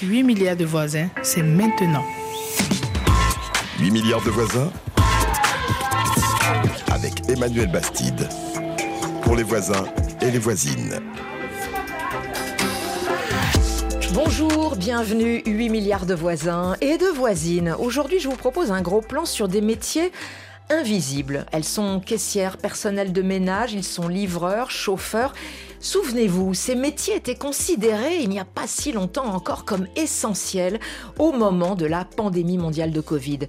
8 milliards de voisins, c'est maintenant. 8 milliards de voisins avec Emmanuel Bastide. Pour les voisins et les voisines. Bonjour, bienvenue 8 milliards de voisins et de voisines. Aujourd'hui, je vous propose un gros plan sur des métiers invisibles. Elles sont caissières, personnel de ménage, ils sont livreurs, chauffeurs Souvenez-vous, ces métiers étaient considérés il n'y a pas si longtemps encore comme essentiels au moment de la pandémie mondiale de Covid.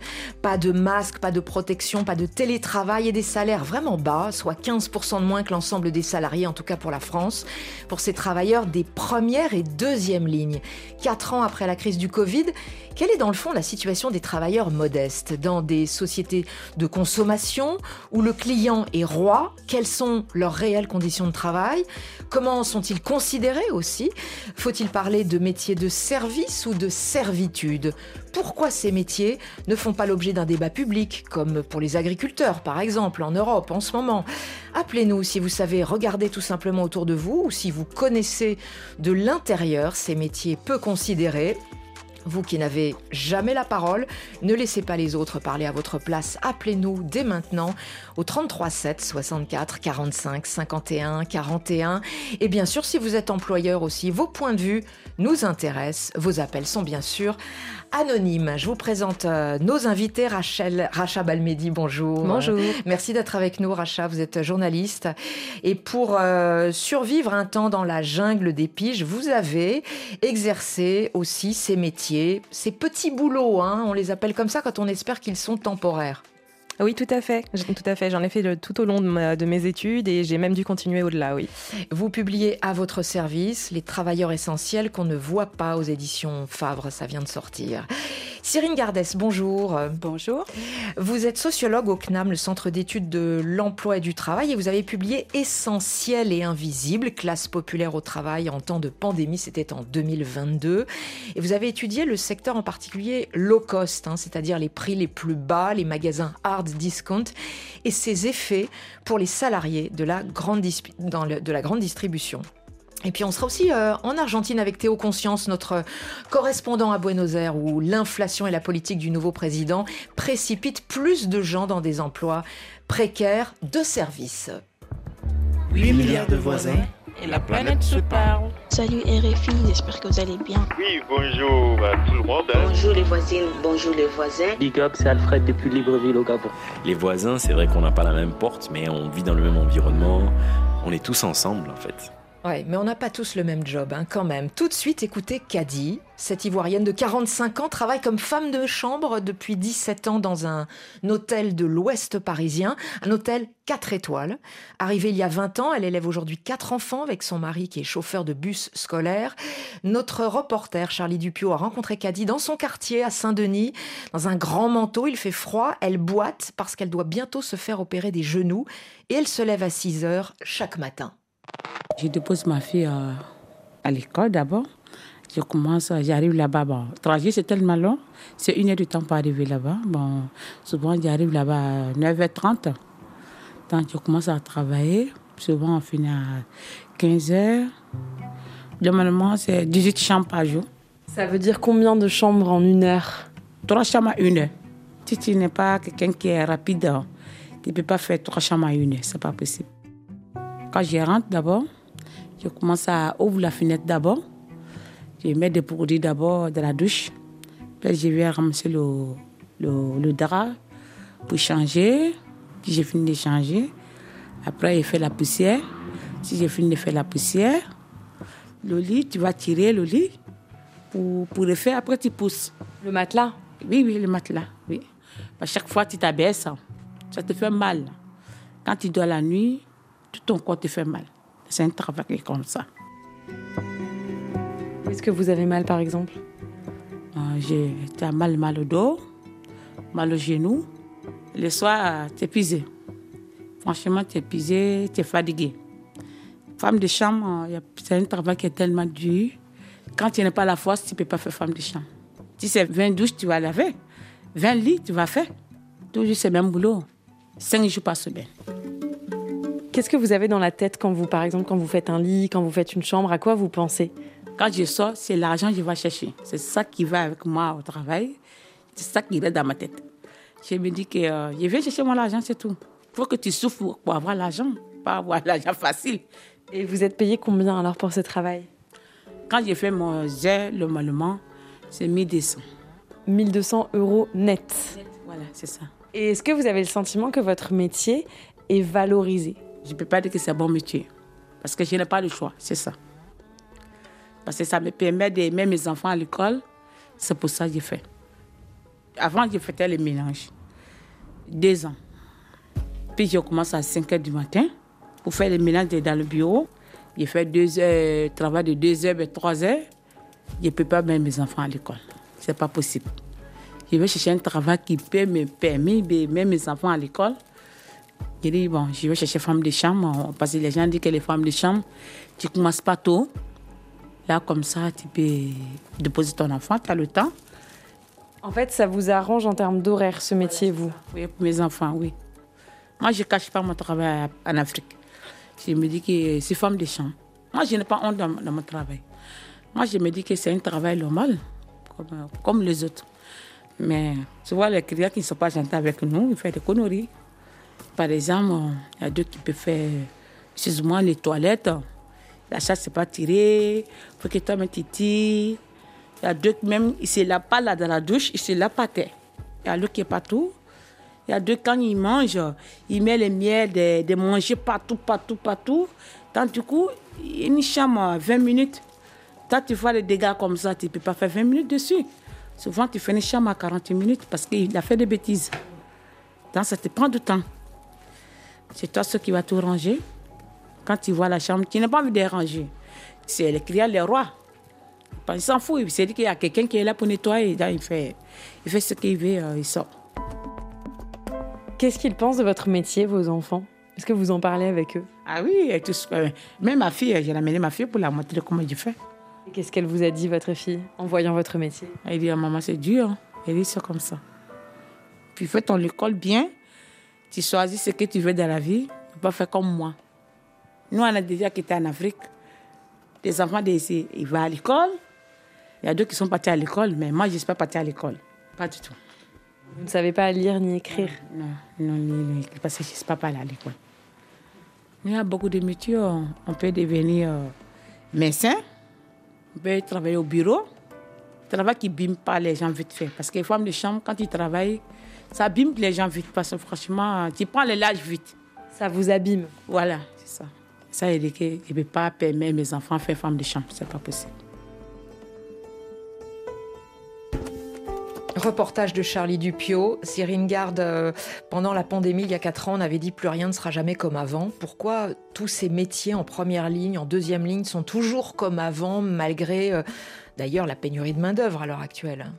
Pas de masque, pas de protection, pas de télétravail et des salaires vraiment bas, soit 15% de moins que l'ensemble des salariés, en tout cas pour la France, pour ces travailleurs des premières et deuxièmes lignes. Quatre ans après la crise du Covid, quelle est dans le fond la situation des travailleurs modestes? Dans des sociétés de consommation où le client est roi Quelles sont leurs réelles conditions de travail? Comment sont-ils considérés aussi Faut-il parler de métiers de service ou de servitude Pourquoi ces métiers ne font pas l'objet d'un débat public, comme pour les agriculteurs par exemple en Europe en ce moment Appelez-nous si vous savez regarder tout simplement autour de vous ou si vous connaissez de l'intérieur ces métiers peu considérés vous qui n'avez jamais la parole, ne laissez pas les autres parler à votre place. Appelez-nous dès maintenant au 33 7 64 45 51 41. Et bien sûr, si vous êtes employeur aussi, vos points de vue nous intéressent. Vos appels sont bien sûr anonymes. Je vous présente euh, nos invités. Rachel, Racha Balmedi, bonjour. Bonjour. merci d'être avec nous, Racha. Vous êtes journaliste. Et pour euh, survivre un temps dans la jungle des piges, vous avez exercé aussi ces métiers, ces petits boulots. Hein, on les appelle comme ça quand on espère qu'ils sont temporaires. Oui, tout à fait. Tout à fait. J'en ai fait tout au long de, mes études et j'ai même dû continuer au-delà, oui. Vous publiez à votre service Les travailleurs essentiels qu'on ne voit pas aux éditions Favre. Ça vient de sortir. Cyrine Gardès, bonjour. Bonjour. Vous êtes sociologue au CNAM, le Centre d'études de l'emploi et du travail, et vous avez publié Essentiel et invisible, classe populaire au travail en temps de pandémie, c'était en 2022. Et vous avez étudié le secteur en particulier low cost, hein, c'est-à-dire les prix les plus bas, les magasins hard discount, et ses effets pour les salariés de la grande, de la grande distribution. Et puis on sera aussi euh, en Argentine avec Théo Conscience, notre correspondant à Buenos Aires, où l'inflation et la politique du nouveau président précipitent plus de gens dans des emplois précaires de service. 8 milliards de voisins et la planète se parle. Salut RFI, j'espère que vous allez bien. Oui, bonjour à tout le monde. Hein. Bonjour les voisines, bonjour les voisins. Big up, c'est Alfred depuis Libreville au Gabon. Les voisins, c'est vrai qu'on n'a pas la même porte, mais on vit dans le même environnement. On est tous ensemble en fait. Ouais, mais on n'a pas tous le même job, hein, quand même. Tout de suite, écoutez Kadi. Cette Ivoirienne de 45 ans travaille comme femme de chambre depuis 17 ans dans un hôtel de l'Ouest parisien, un hôtel 4 étoiles. Arrivée il y a 20 ans, elle élève aujourd'hui 4 enfants avec son mari qui est chauffeur de bus scolaire. Notre reporter Charlie Dupio a rencontré Kadi dans son quartier à Saint-Denis, dans un grand manteau. Il fait froid, elle boite parce qu'elle doit bientôt se faire opérer des genoux et elle se lève à 6 heures chaque matin. Je dépose ma fille euh, à, l'école d'abord. Je commence, j'arrive là-bas. Bon, le trajet, c'est tellement long. C'est une heure de temps pour arriver là-bas. Bon, souvent, j'arrive là-bas à 9h30. Donc, je commence à travailler. Souvent, on finit à 15h. Normalement, c'est 18 chambres par jour. Ça veut dire combien de chambres en une heure? Trois chambres à une heure. Si tu n'es pas quelqu'un qui est rapide, tu ne peux pas faire trois chambres à une heure. Ce n'est pas possible. Quand je rentre d'abord, je commence à ouvrir la fenêtre d'abord. Je mets des produits d'abord dans la douche. Puis je vais ramasser le, le, drap pour changer. Si j'ai fini de changer, après je fais la poussière. Si j'ai fini de faire la poussière, le lit, tu vas tirer le lit pour, pour le faire. Après, tu pousses. Le matelas? Oui, oui, le matelas. Oui. À chaque fois, tu t'abaisses, ça te fait mal. Quand tu dors la nuit, tout ton corps te fait mal. C'est un travail comme ça. Où est-ce que vous avez mal, par exemple? Euh, J'ai mal, mal au dos, mal au genou. Le soir, tu es épuisé. Franchement, tu es épuisé, tu es fatigué. Femme de chambre, c'est un travail qui est tellement dur. Quand tu n'as pas la force, tu ne peux pas faire femme de chambre. Si c'est 20 douches, tu vas laver. 20 lits, tu vas faire. Toujours c'est le même boulot. 5 jours par semaine. Qu'est-ce que vous avez dans la tête quand vous, par exemple, quand vous faites un lit, quand vous faites une chambre? À quoi vous pensez? Quand je sors, c'est l'argent que je vais chercher. C'est ça qui va avec moi au travail. C'est ça qui reste dans ma tête. Je me dis que euh, je vais chercher mon argent, c'est tout. Il faut que tu souffres pour avoir l'argent, pas avoir l'argent facile. Et vous êtes payé combien alors pour ce travail? Quand j'ai fait mon jet, le malement, c'est 1200. 1200 euros net. Voilà, c'est ça. Et est-ce que vous avez le sentiment que votre métier est valorisé? Je ne peux pas dire que c'est un bon métier. Parce que je n'ai pas le choix, c'est ça. Parce que ça me permet d'aimer mes enfants à l'école. C'est pour ça que j'ai fait. Avant, je faisais les mélanges. Deux ans. Puis, je commence à 5 heures du matin pour faire les mélanges dans le bureau. J'ai fait deux heures, travail de 2 heures et 3 heures. Je ne peux pas mettre mes enfants à l'école. Ce n'est pas possible. Je vais chercher un travail qui peut me permettre de mettre mes enfants à l'école. Je dis, bon, je vais chercher femme de chambre. Parce que les gens disent que les femmes de chambre, tu ne commences pas tôt. Là, comme ça, tu peux déposer ton enfant, tu as le temps. En fait, ça vous arrange en termes d'horaire, ce métier, vous Oui, pour mes enfants, oui. Moi, je ne cache pas mon travail en Afrique. Je me dis que c'est femme de chambre. Moi, je n'ai pas honte dans, mon travail. Moi, je me dis que c'est un travail normal, comme, comme les autres. Mais tu vois, les clients qui ne sont pas gentils avec nous, ils font des conneries. Par exemple, il y a deux qui peuvent faire, excuse-moi, les toilettes. La chasse n'est pas tirée. Il faut que toi, tu tires. Il y a deux même, ils se lavent pas là dans la douche, ils se lavent pas terre. Il y a l'autre qui est partout. Il y a deux, quand ils mangent, ils mettent le miel de, de manger partout, partout, partout. Tant du coup, une chambre 20 minutes. Quand tu vois les dégâts comme ça, tu ne peux pas faire 20 minutes dessus. Souvent, tu fais une chambre à 40 minutes parce qu'il a fait des bêtises. Donc, ça te prend du temps. C'est toi ce qui va tout ranger. Quand tu vois la chambre, tu n'as pas envie de ranger. C'est le client, le roi. Il s'en fout. Il s'est dit qu'il y a quelqu'un qui est là pour nettoyer. il, fait, il fait ce qu'il veut, euh, il sort. Qu'est-ce qu'ils pensent de votre métier, vos enfants? Est-ce que vous en parlez avec eux? Ah oui, et tout, euh, même ma fille, j'ai amené ma fille pour la montrer comment je fais. Qu'est-ce qu'elle vous a dit, votre fille, en voyant votre métier? Elle dit, ah, maman, c'est dur. Elle dit, c'est comme ça. Puis fais ton école bien. Tu choisis ce que tu veux dans la vie. Pas faire comme moi. Nous, on a déjà quitté en Afrique. Les enfants d'ici, ils vont à l'école. Il y a deux qui sont partis à l'école, mais moi, je ne suis pas partie à l'école. Pas du tout. Vous ne savez pas lire ni écrire Non, non, ni, parce que je ne suis pas allée à l'école. Il y a beaucoup de métiers. On peut devenir euh, médecin, on peut travailler au bureau. Travail qui bime pas les gens vite fait. Parce que les femmes de chambre, quand ils travaillent, ça abîme les gens vite. Parce que franchement, tu prends les lâches vite. Ça vous abîme. Voilà, c'est ça. Ça, il dit que je ne peux pas permettre mes enfants de faire femme de chambre. C'est pas possible. Reportage de Charlie Dupio. Cyrine Garde, euh, pendant la pandémie, il y a quatre ans, on avait dit plus rien ne sera jamais comme avant. Pourquoi tous ces métiers en première ligne, en deuxième ligne, sont toujours comme avant, malgré euh, d'ailleurs la pénurie de main-d'œuvre à l'heure actuelle?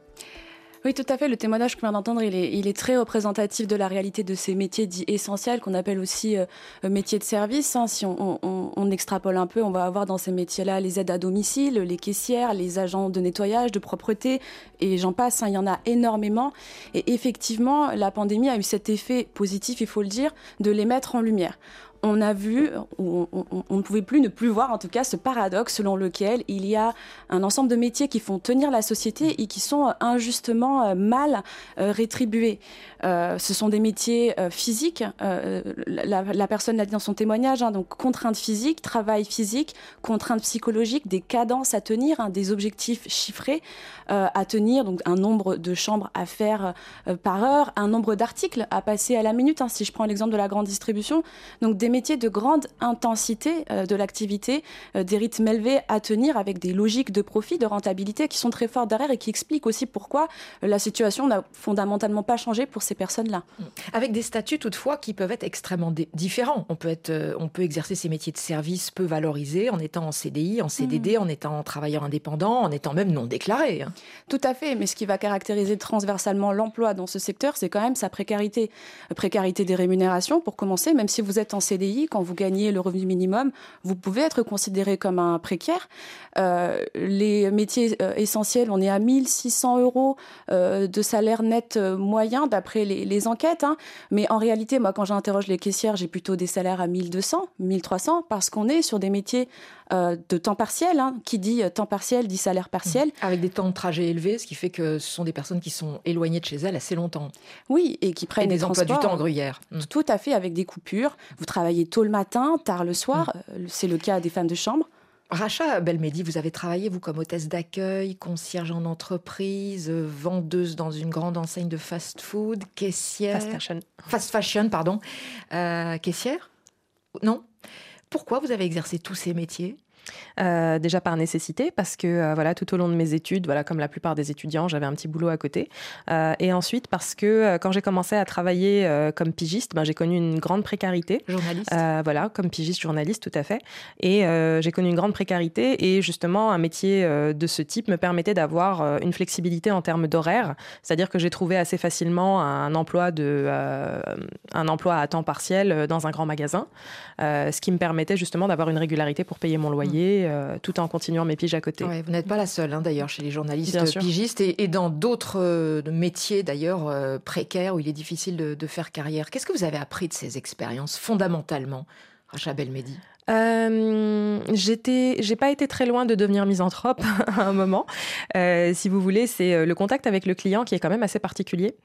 Oui, tout à fait. Le témoignage qu'on vient d'entendre, il est, très représentatif de la réalité de ces métiers dits essentiels qu'on appelle aussi euh, métiers de service. Hein. Si on, extrapole un peu, on va avoir dans ces métiers-là les aides à domicile, les caissières, les agents de nettoyage, de propreté, et j'en passe. Hein. Il y en a énormément. Et effectivement, la pandémie a eu cet effet positif, il faut le dire, de les mettre en lumière on a vu, on, ne pouvait plus ne plus voir en tout cas ce paradoxe selon lequel il y a un ensemble de métiers qui font tenir la société et qui sont injustement euh, mal euh, rétribués. Euh, ce sont des métiers physiques, la, personne l'a dit dans son témoignage, hein, donc contraintes physiques, travail physique, contraintes psychologiques, des cadences à tenir, hein, des objectifs chiffrés à tenir, donc un nombre de chambres à faire par heure, un nombre d'articles à passer à la minute, hein, si je prends l'exemple de la grande distribution, donc métiers de grande intensité euh, de l'activité, euh, des rythmes élevés à tenir avec des logiques de profit, de rentabilité qui sont très fortes derrière et qui expliquent aussi pourquoi euh, la situation n'a fondamentalement pas changé pour ces personnes-là. Mmh. Avec des statuts toutefois qui peuvent être extrêmement différents. On peut, être, on peut exercer ces métiers de service peu valorisés en étant en CDI, en CDD, mmh. en étant travailleur indépendant, en étant même non déclaré. Hein. Tout à fait, mais ce qui va caractériser transversalement l'emploi dans ce secteur, c'est quand même sa précarité. Précarité des rémunérations, pour commencer, même si vous êtes en CDI, CDI, quand vous gagnez le revenu minimum, vous pouvez être considéré comme un précaire. Euh, les métiers euh, essentiels, on est à 1600 euros euh, de salaire net moyen d'après les, les, enquêtes. Hein. Mais en réalité, moi, quand j'interroge les caissières, j'ai plutôt des salaires à 1200, 1300, parce qu'on est sur des métiers euh, de temps partiel. Hein. Qui dit temps partiel dit salaire partiel. Mmh. Avec des temps de trajet élevés, ce qui fait que ce sont des personnes qui sont éloignées de chez elles assez longtemps. Oui, et qui prennent et des, des emplois du temps en gruyère. Mmh. Tout à fait, avec des coupures. Vous travaillez tôt le matin, tard le soir. Mmh. C'est le cas des femmes de chambre. Racha Belmedi, vous avez travaillé, vous, comme hôtesse d'accueil, concierge en entreprise, vendeuse dans une grande enseigne de fast-food, caissière. Fast fashion. Fast fashion, pardon. Euh, caissière? Non? Pourquoi vous avez exercé tous ces métiers? Euh, déjà par nécessité, parce que euh, voilà, tout au long de mes études, voilà, comme la plupart des étudiants, j'avais un petit boulot à côté. Euh, et ensuite parce que quand j'ai commencé à travailler comme pigiste, ben, j'ai connu une grande précarité. Journaliste. voilà, comme pigiste, journaliste, tout à fait. Et j'ai connu une grande précarité. Et justement, un métier de ce type me permettait d'avoir une flexibilité en termes d'horaire. C'est-à-dire que j'ai trouvé assez facilement un emploi, de, un emploi à temps partiel dans un grand magasin, ce qui me permettait justement d'avoir une régularité pour payer mon loyer. Mmh euh, tout en continuant mes piges à côté. Ouais, vous n'êtes pas la seule, hein, d'ailleurs, chez les journalistes pigistes et, et, dans d'autres euh, métiers, d'ailleurs, euh, précaires où il est difficile de, de faire carrière. Qu'est-ce que vous avez appris de ces expériences, fondamentalement, Racha Belmedi? Euh, j'étais, j'ai pas été très loin de devenir misanthrope à un moment. Euh, si vous voulez, c'est le contact avec le client qui est quand même assez particulier.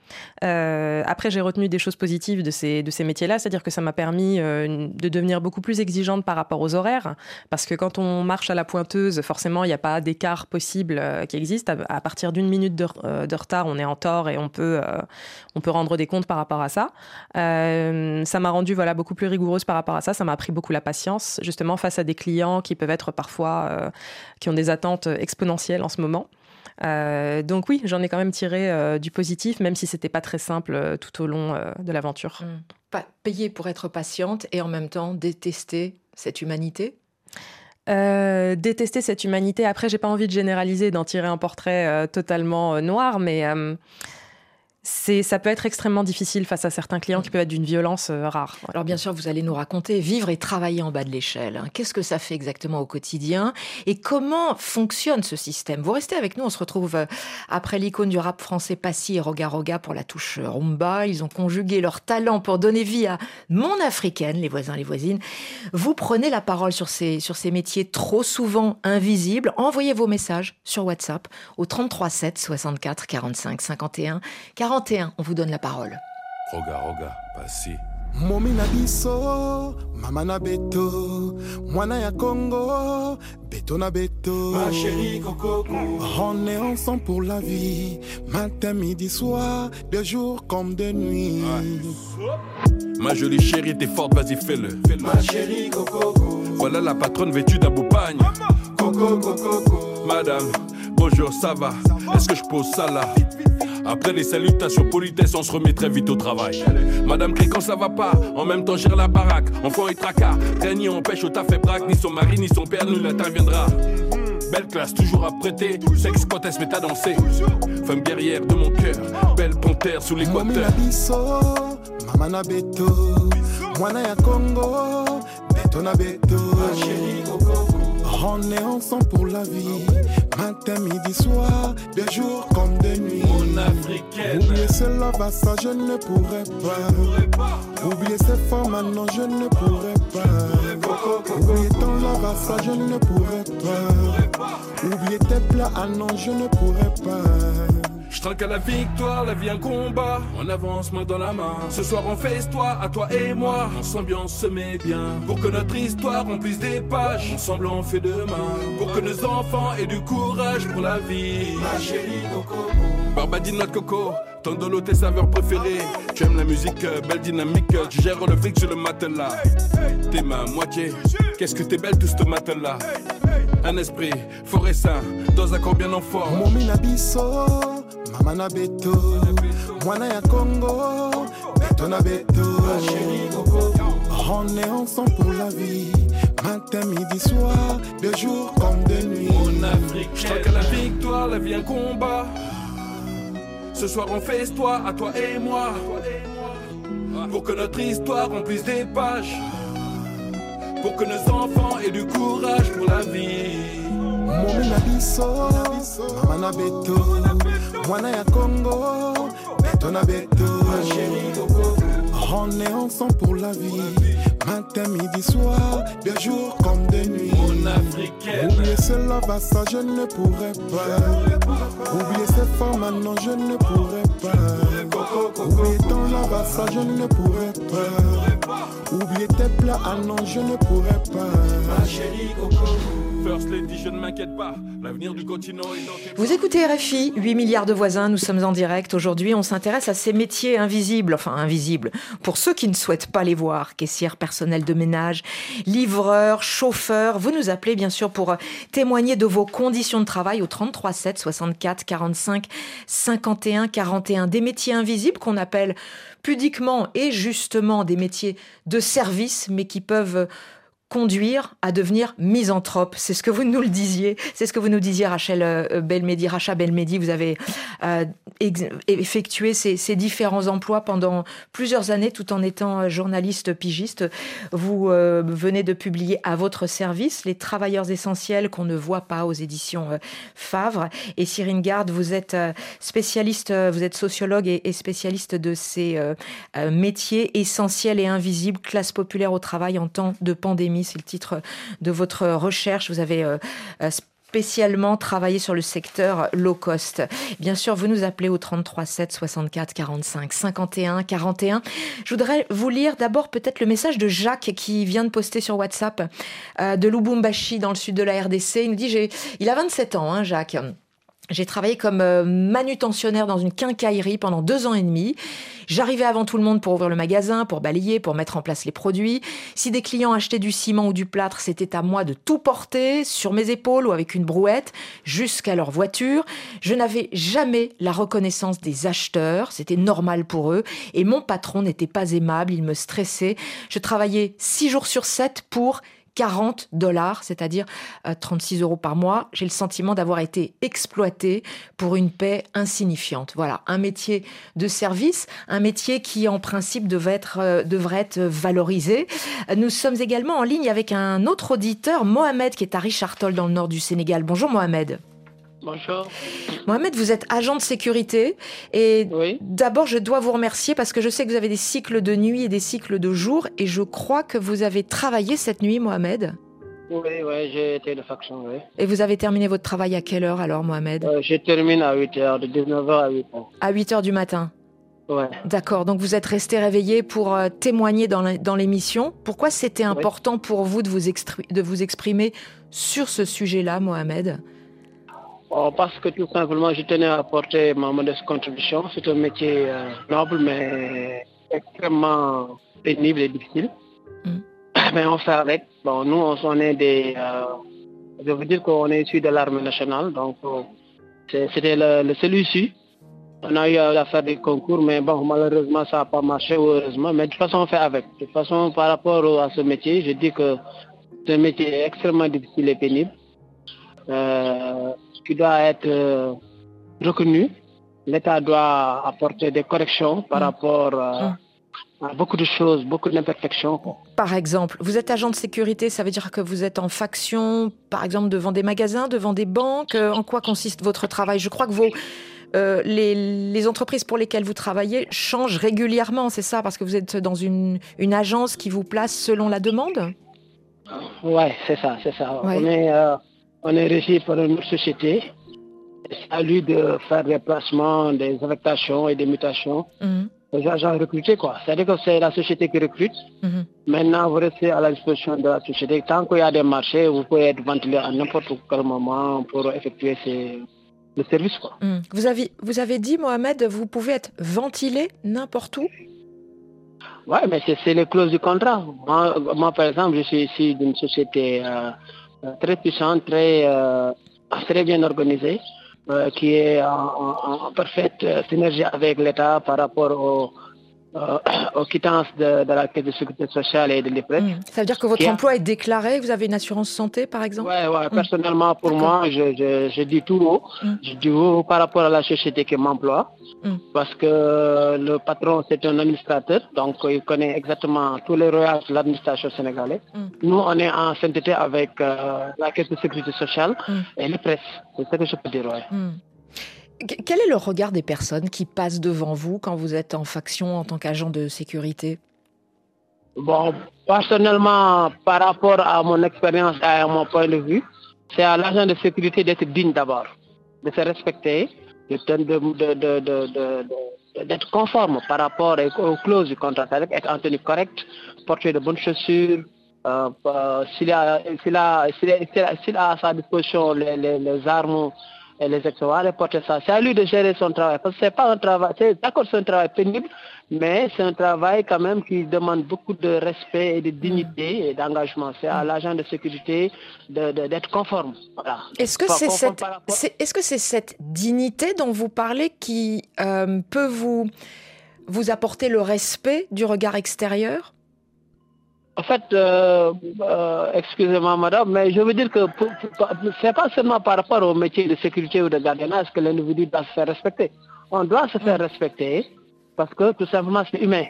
Euh, après, j'ai retenu des choses positives de ces métiers-là, c'est-à-dire que ça m'a permis euh, de devenir beaucoup plus exigeante par rapport aux horaires, parce que quand on marche à la pointeuse, forcément, il n'y a pas d'écart possible euh, qui existe. À, partir d'une minute de, euh, retard, on est en tort et on peut on peut rendre des comptes par rapport à ça. ça m'a rendu voilà beaucoup plus rigoureuse par rapport à ça. Ça m'a appris beaucoup la patience justement face à des clients qui peuvent être parfois euh, qui ont des attentes exponentielles en ce moment. Euh, donc oui, j'en ai quand même tiré euh, du positif, même si c'était pas très simple tout au long de l'aventure. Mmh. Pas payer pour être patiente et en même temps détester cette humanité? Euh, détester cette humanité. Après, j'ai pas envie de généraliser, d'en tirer un portrait euh, totalement noir, mais c'est ça peut être extrêmement difficile face à certains clients qui peuvent être d'une violence euh, rare. Ouais. Alors bien sûr, vous allez nous raconter vivre et travailler en bas de l'échelle. Hein. Qu'est-ce que ça fait exactement au quotidien et comment fonctionne ce système? Vous restez avec nous, on se retrouve euh, après l'icône du rap français Passy et Roga Roga pour la touche rumba. Ils ont conjugué leur talent pour donner vie à Mon Africaine, les voisins, les voisines. Vous prenez la parole sur ces, sur ces métiers trop souvent invisibles. Envoyez vos messages sur WhatsApp au 33 7 64 45 51 40 41, on vous donne la parole. Roga, roga, passé. momi na biso mama na beto mwana ya kongo beto na beto. Ma chérie, coco, on est ensemble pour la vie matin midi soir de jour comme de nuit. Ouais. ma jolie chérie t'es forte vas-y fais-le. Fais ma chérie coco voilà la patronne vêtue d'un beau pagne coco coco madame bonjour ça va? Est-ce que je pose ça là? Après les salutations politesse, on se remet très vite au travail. Madame crie quand ça va pas, en même temps gère la baraque. Enfant et tracas, Régnier empêche au taf et braque, ni son mari ni son père ne l'interviendra. Belle classe, toujours à prêter, sexe quand elle se met à danser. Femme guerrière de mon cœur, belle panthère sous l'équateur. Mama na beto, mwana ya Congo, beto na beto. Coco. On est ensemble pour la vie, matin, midi, soir, de jour comme de nuit. Mon africaine. Oublier cela, va ça, je ne pourrais pas. pas. Oublier ces femmes, maintenant, je ne pourrais pas. Oublier ton ça, je ne pourrais pas. pas. Oublier tes plats, ah non, je ne pourrais pas. Trinque à la victoire, la vie un combat. On avance main dans la main. Ce soir on fait histoire, à toi et moi. On s'ambiance se met bien. Pour que notre histoire remplisse des pages. Ensemble on fait demain. Pour que nos enfants aient du courage pour la vie. Ma chérie Coco. Barbadine notre coco. Tandolo tes saveurs préférées. Tu aimes la musique, belle dynamique. Tu gères le fric sur le matelas. T'es ma moitié. Qu'est-ce que t'es belle tout ce matelas? Un esprit fort et sain, dans un corps bien en forme. Momi na biso, mama na beto, mwana ya Congo, beto na beto. On est ensemble pour la vie, matin, midi, soir, de jour comme de nuit. Mon Afrique. Je crois qu'à la victoire, la vie un combat. Ce soir on fait histoire, à toi et moi. Pour que notre histoire remplisse des pages. pour que nos enfants aient du courage pour la vie. Momi na biso mama na beto mwana ya kongo beto na beto. On est ensemble pour la vie matin midi soir de jour comme de nuit Mon africaine. Oublier cela va ça je ne pourrais pas. Oublier ces femmes maintenant je ne pourrais pas. Oublier ton là ça je ne pourrais pas. oublier tes plats ah non je ne pourrais pas. Ma chérie Coco First Lady, je ne m'inquiète pas. L'avenir du continent est dans Vous écoutez RFI, 8 milliards de voisins, nous sommes en direct. Aujourd'hui, on s'intéresse à ces métiers invisibles, enfin invisibles, pour ceux qui ne souhaitent pas les voir. Caissière, personnel de ménage, livreur, chauffeur. Vous nous appelez bien sûr pour témoigner de vos conditions de travail au 33 7 64 45 51 41. Des métiers invisibles qu'on appelle pudiquement et justement des métiers de service, mais qui peuvent conduire à devenir misanthrope. C'est ce que vous nous le disiez. C'est ce que vous nous disiez, Rachel euh, Belmedi. Racha Belmedi, vous avez euh, effectué ces, différents emplois pendant plusieurs années tout en étant euh, journaliste pigiste. Vous venez de publier à votre service Les travailleurs essentiels qu'on ne voit pas aux éditions Favre. Et Cyrine Garde, vous êtes spécialiste, vous êtes sociologue et, spécialiste de ces métiers essentiels et invisibles, classe populaire au travail en temps de pandémie. C'est le titre de votre recherche. Vous avez euh, euh, spécialement travaillé sur le secteur low cost. Bien sûr, vous nous appelez au 33 7 64 45 51 41. Je voudrais vous lire d'abord peut-être le message de Jacques qui vient de poster sur WhatsApp euh, de Lubumbashi dans le sud de la RDC. Il nous dit, il a 27 ans, hein, Jacques. J'ai travaillé comme euh, manutentionnaire dans une quincaillerie pendant deux ans et demi. J'arrivais avant tout le monde pour ouvrir le magasin, pour balayer, pour mettre en place les produits. Si des clients achetaient du ciment ou du plâtre, c'était à moi de tout porter sur mes épaules ou avec une brouette jusqu'à leur voiture. Je n'avais jamais la reconnaissance des acheteurs, c'était normal pour eux. Et mon patron n'était pas aimable, il me stressait. Je travaillais six jours sur sept pour 40 dollars, c'est-à-dire euh, 36 euros par mois. J'ai le sentiment d'avoir été exploité pour une paix insignifiante. Voilà, un métier de service, un métier qui en principe être, euh, devrait être valorisé. Euh, Nous sommes également en ligne avec un autre auditeur, Mohamed, qui est à Richard Toll dans le nord du Sénégal. Bonjour Mohamed. Bonjour. Mohamed, vous êtes agent de sécurité et d'abord je dois vous remercier parce que je sais que vous avez des cycles de nuit et des cycles de jour et je crois que vous avez travaillé cette nuit, Mohamed. Oui, oui, j'ai été de faction, oui. Et vous avez terminé votre travail à quelle heure alors, Mohamed? Euh, je termine à 8h, de 19h à 8h. À 8 heures du matin? Ouais. D'accord, donc vous êtes resté réveillé pour euh, témoigner dans l'émission. Pourquoi c'était important pour vous de vous, extri- de vous exprimer sur ce sujet-là, Mohamed? Oh, parce que tout simplement, je tenais à apporter ma modeste contribution. C'est un métier euh, noble, mais extrêmement pénible et difficile. Mais on fait avec. Bon, nous, on, on est des... euh, je veux dire qu'on est issu de l'armée nationale, donc euh, c'était le, issu. On a eu à faire des concours, mais bon, malheureusement, ça n'a pas marché, heureusement. Mais de toute façon, on fait avec. De toute façon, par rapport à ce métier, je dis que c'est un métier extrêmement difficile et pénible. Euh, qui doit être euh, reconnu. L'État doit apporter des corrections par rapport euh, à beaucoup de choses, beaucoup d'imperfections. Par exemple, vous êtes agent de sécurité, ça veut dire que vous êtes en faction, par exemple, devant des magasins, devant des banques. Euh, En quoi consiste votre travail? Je crois que vos, euh, les, les entreprises pour lesquelles vous travaillez changent régulièrement, c'est ça? Parce que vous êtes dans une, une agence qui vous place selon la demande? Ouais, c'est ça, c'est ça. Ouais. On est, euh, on est régi par une société. C'est à lui de faire des placements, des affectations et des mutations. Mhm, Les agents recrutés, quoi. C'est-à-dire que c'est la société qui recrute. mhm. Maintenant, vous restez à la disposition de la société. Tant qu'il y a des marchés, vous pouvez être ventilé à n'importe quel moment pour effectuer ces- le service, quoi. Mhm. Vous, avez, vous avez dit, Mohamed, vous pouvez être ventilé n'importe où? Oui, mais c'est les clauses du contrat. Moi, moi, par exemple, je suis ici d'une société euh, très puissante, très, euh, très bien organisée, euh, qui est en parfaite euh, synergie avec l'État par rapport aux, euh, aux quittances de, la caisse de sécurité sociale et de l'EPRES. Hmm. Ça veut dire que votre emploi est déclaré Vous avez une assurance santé, par exemple? Oui, ouais, hmm. personnellement, pour moi, je, dis tout haut. Hmm. Je dis haut par rapport à la société qui m'emploie. Parce que le patron, c'est un administrateur, donc il connaît exactement tous les royaumes de l'administration sénégalaise. Nous, on est en sainteté avec euh, la caisse de sécurité sociale et l'EPRES. C'est ce que je peux dire, quel est le regard des personnes qui passent devant vous quand vous êtes en faction en tant qu'agent de sécurité? Bon, personnellement, par rapport à mon expérience et à mon point de vue, c'est à l'agent de sécurité d'être digne d'abord, de se respecter, d'être conforme par rapport aux clauses du contrat, c'est-à-dire être en tenue correcte, porter de bonnes chaussures, euh, euh, s'il a, à sa disposition les armes et les ex-voix porter ça. C'est à lui de gérer son travail. Parce que c'est pas un travail, d'accord, c'est un travail pénible, mais c'est un travail quand même qui demande beaucoup de respect et de dignité et d'engagement. C'est à l'agent de sécurité d'être conforme. Est-ce que c'est cette, est, ce c'est cette dignité dont vous parlez qui euh, peut vous, vous apporter le respect du regard extérieur? En fait, euh, euh, excusez-moi madame, mais je veux dire que ce n'est pas seulement par rapport au métier de sécurité ou de gardiennage que l'individu doit se faire respecter. On doit se faire respecter parce que tout simplement c'est humain.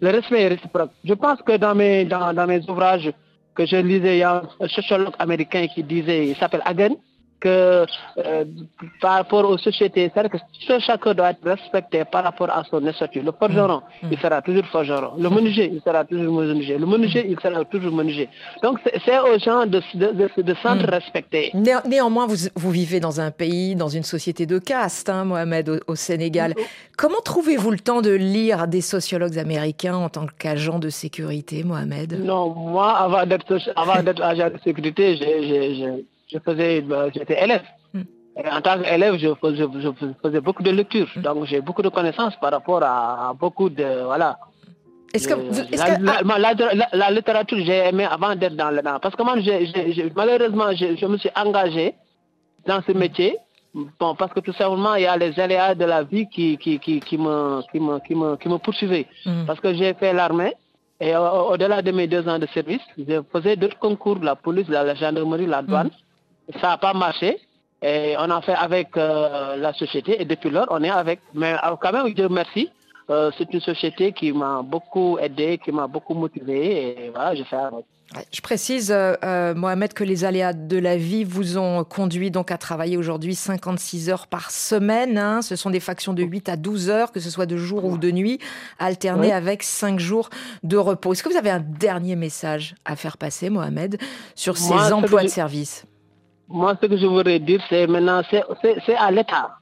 Le respect est réciproque. Je pense que dans mes, dans, dans mes ouvrages que je lisais, il y a un sociologue américain qui disait, il s'appelle Hagen, que euh, par rapport aux sociétés, c'est-à-dire que chacun doit être respecté par rapport à son statut. Le forgeron, mm. il sera toujours forgeron. Le menuisier, il sera toujours menuisier. Le menuisier, il sera toujours menuisier. Donc, c'est aux gens de, de, de, mm. respecter. néanmoins, vous, vous, vivez dans un pays, dans une société de caste, hein, Mohamed, au, Sénégal. Mm. Comment trouvez-vous le temps de lire des sociologues américains en tant qu'agent de sécurité, Mohamed? Non, moi, avant d'être agent de sécurité, j'ai je faisais, euh, j'étais élève. Hmm. en tant qu'élève, je faisais, beaucoup de lectures. Hmm. Donc, j'ai beaucoup de connaissances par rapport à, beaucoup de. Voilà. Est-ce que, la, littérature, j'ai aimé avant d'être dans le. Parce que moi, malheureusement, je, me suis engagé dans ce métier. Bon, parce que tout simplement, il y a les aléas de la vie qui, qui, qui, qui me, qui, me, qui, me, qui me poursuivaient. Hmm. Parce que j'ai fait l'armée. Et au-delà de mes deux ans de service, je faisais d'autres concours, la police, la, gendarmerie, la douane ça n'a pas marché. Et on a fait avec euh, la société et depuis lors, on est avec. Mais euh, quand même, je remercie. Euh, c'est une société qui m'a beaucoup aidé, qui m'a beaucoup motivé et voilà, je fais avec. Je précise, Mohamed, que les aléas de la vie vous ont conduit donc à travailler aujourd'hui 56 heures par semaine. Hein. Ce sont des factions de 8 à 12 heures, que ce soit de jour ou de nuit, alternées avec 5 jours de repos. Est-ce que vous avez un dernier message à faire passer, Mohamed, sur ces emplois de service? Moi, ce que je voudrais dire, c'est maintenant, c'est à l'État.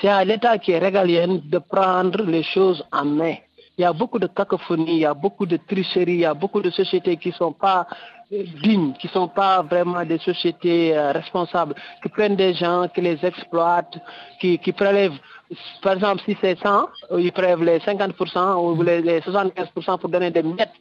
C'est à l'État qui est régalien de prendre les choses en main. Il y a beaucoup de cacophonie, il y a beaucoup de tricherie, il y a beaucoup de sociétés qui ne sont pas euh, dignes, qui ne sont pas vraiment des sociétés euh, responsables, qui prennent des gens, qui les exploitent, qui, qui prélèvent, par exemple, si c'est 100, ils prélèvent les 50% ou les, 75% pour donner des miettes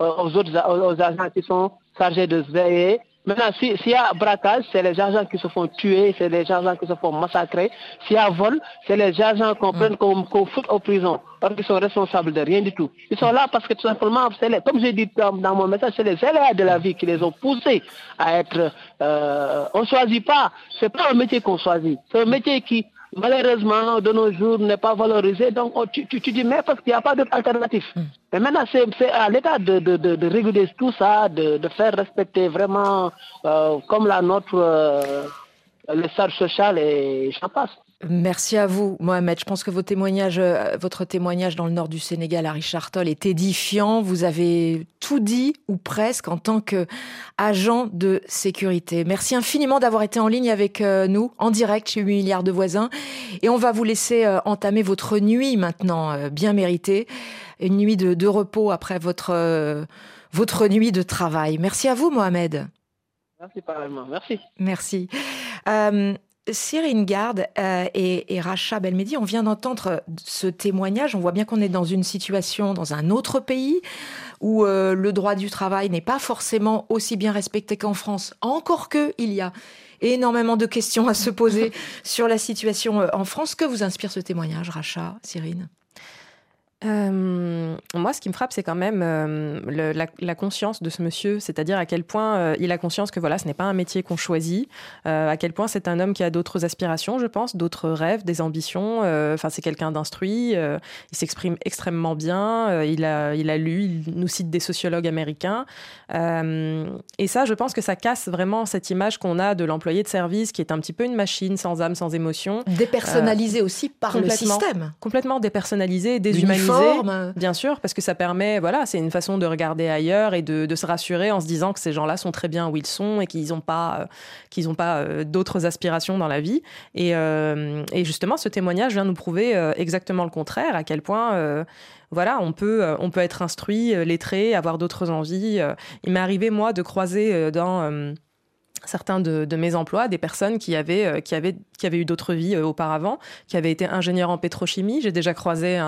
euh, aux autres aux agents qui sont chargés de veiller Maintenant, s'il y a braquage, c'est les agents qui se font tuer, c'est les agents qui se font massacrer. S'il y a vol, c'est les agents qu'on prenne qu'on fout en prison. Parce qu'ils sont responsables de rien du tout. Ils sont là parce que tout simplement, comme j'ai dit dans, mon message, c'est les aléas de la vie qui les ont poussés à être... Euh, on ne choisit pas. Ce n'est pas un métier qu'on choisit. C'est un métier qui, malheureusement, de nos jours, n'est pas valorisé. Donc, oh, tu, tu, dis, mais parce qu'il n'y a pas d'autre alternative. Hmm. Mais maintenant, c'est à l'État de, de, de, réguler tout ça, de, faire respecter vraiment, euh, comme la nôtre, euh, le social et j'en passe. Merci à vous, Mohamed. Je pense que euh, votre témoignage dans le nord du Sénégal à Richard Toll est édifiant. Vous avez tout dit, ou presque, en tant qu'agent de sécurité. Merci infiniment d'avoir été en ligne avec euh, nous, en direct chez 8 milliards de voisins. Et on va vous laisser euh, entamer votre nuit maintenant, bien méritée. Une nuit de, repos après votre, votre nuit de travail. Merci à vous, Mohamed. Merci, pareillement. Merci. Merci. Cyrine Garde euh, et, Racha Belmedi, on vient d'entendre ce témoignage. On voit bien qu'on est dans une situation, dans un autre pays, où euh, le droit du travail n'est pas forcément aussi bien respecté qu'en France. Encore que il y a énormément de questions à se poser sur la situation euh, en France. Que vous inspire ce témoignage, Racha, Cyrine? Euh, moi, ce qui me frappe, c'est quand même euh, le, la, la, conscience de ce monsieur, c'est-à-dire à quel point euh, il a conscience que voilà, ce n'est pas un métier qu'on choisit, à quel point c'est un homme qui a d'autres aspirations, je pense, d'autres rêves, des ambitions. Enfin, c'est quelqu'un d'instruit, il s'exprime extrêmement bien, il, a, il a lu, il nous cite des sociologues américains. et ça, je pense que ça casse vraiment cette image qu'on a de l'employé de service qui est un petit peu une machine sans âme, sans émotion. Dépersonnalisé aussi par le système. Complètement dépersonnalisé, déshumanisé bien sûr, parce que ça permet, voilà, c'est une façon de regarder ailleurs et de, de, se rassurer en se disant que ces gens-là sont très bien où ils sont et qu'ils n'ont pas, euh, qu'ils ont pas euh, d'autres aspirations dans la vie. Et, euh, et, justement, ce témoignage vient nous prouver exactement le contraire, à quel point voilà, on peut, on peut être instruit, lettré, avoir d'autres envies. Il m'est arrivé, moi, de croiser dans certains de, mes emplois, des personnes qui avaient, euh, qui avaient, qui avaient eu d'autres vies euh, auparavant, qui avaient été ingénieurs en pétrochimie. J'ai déjà croisé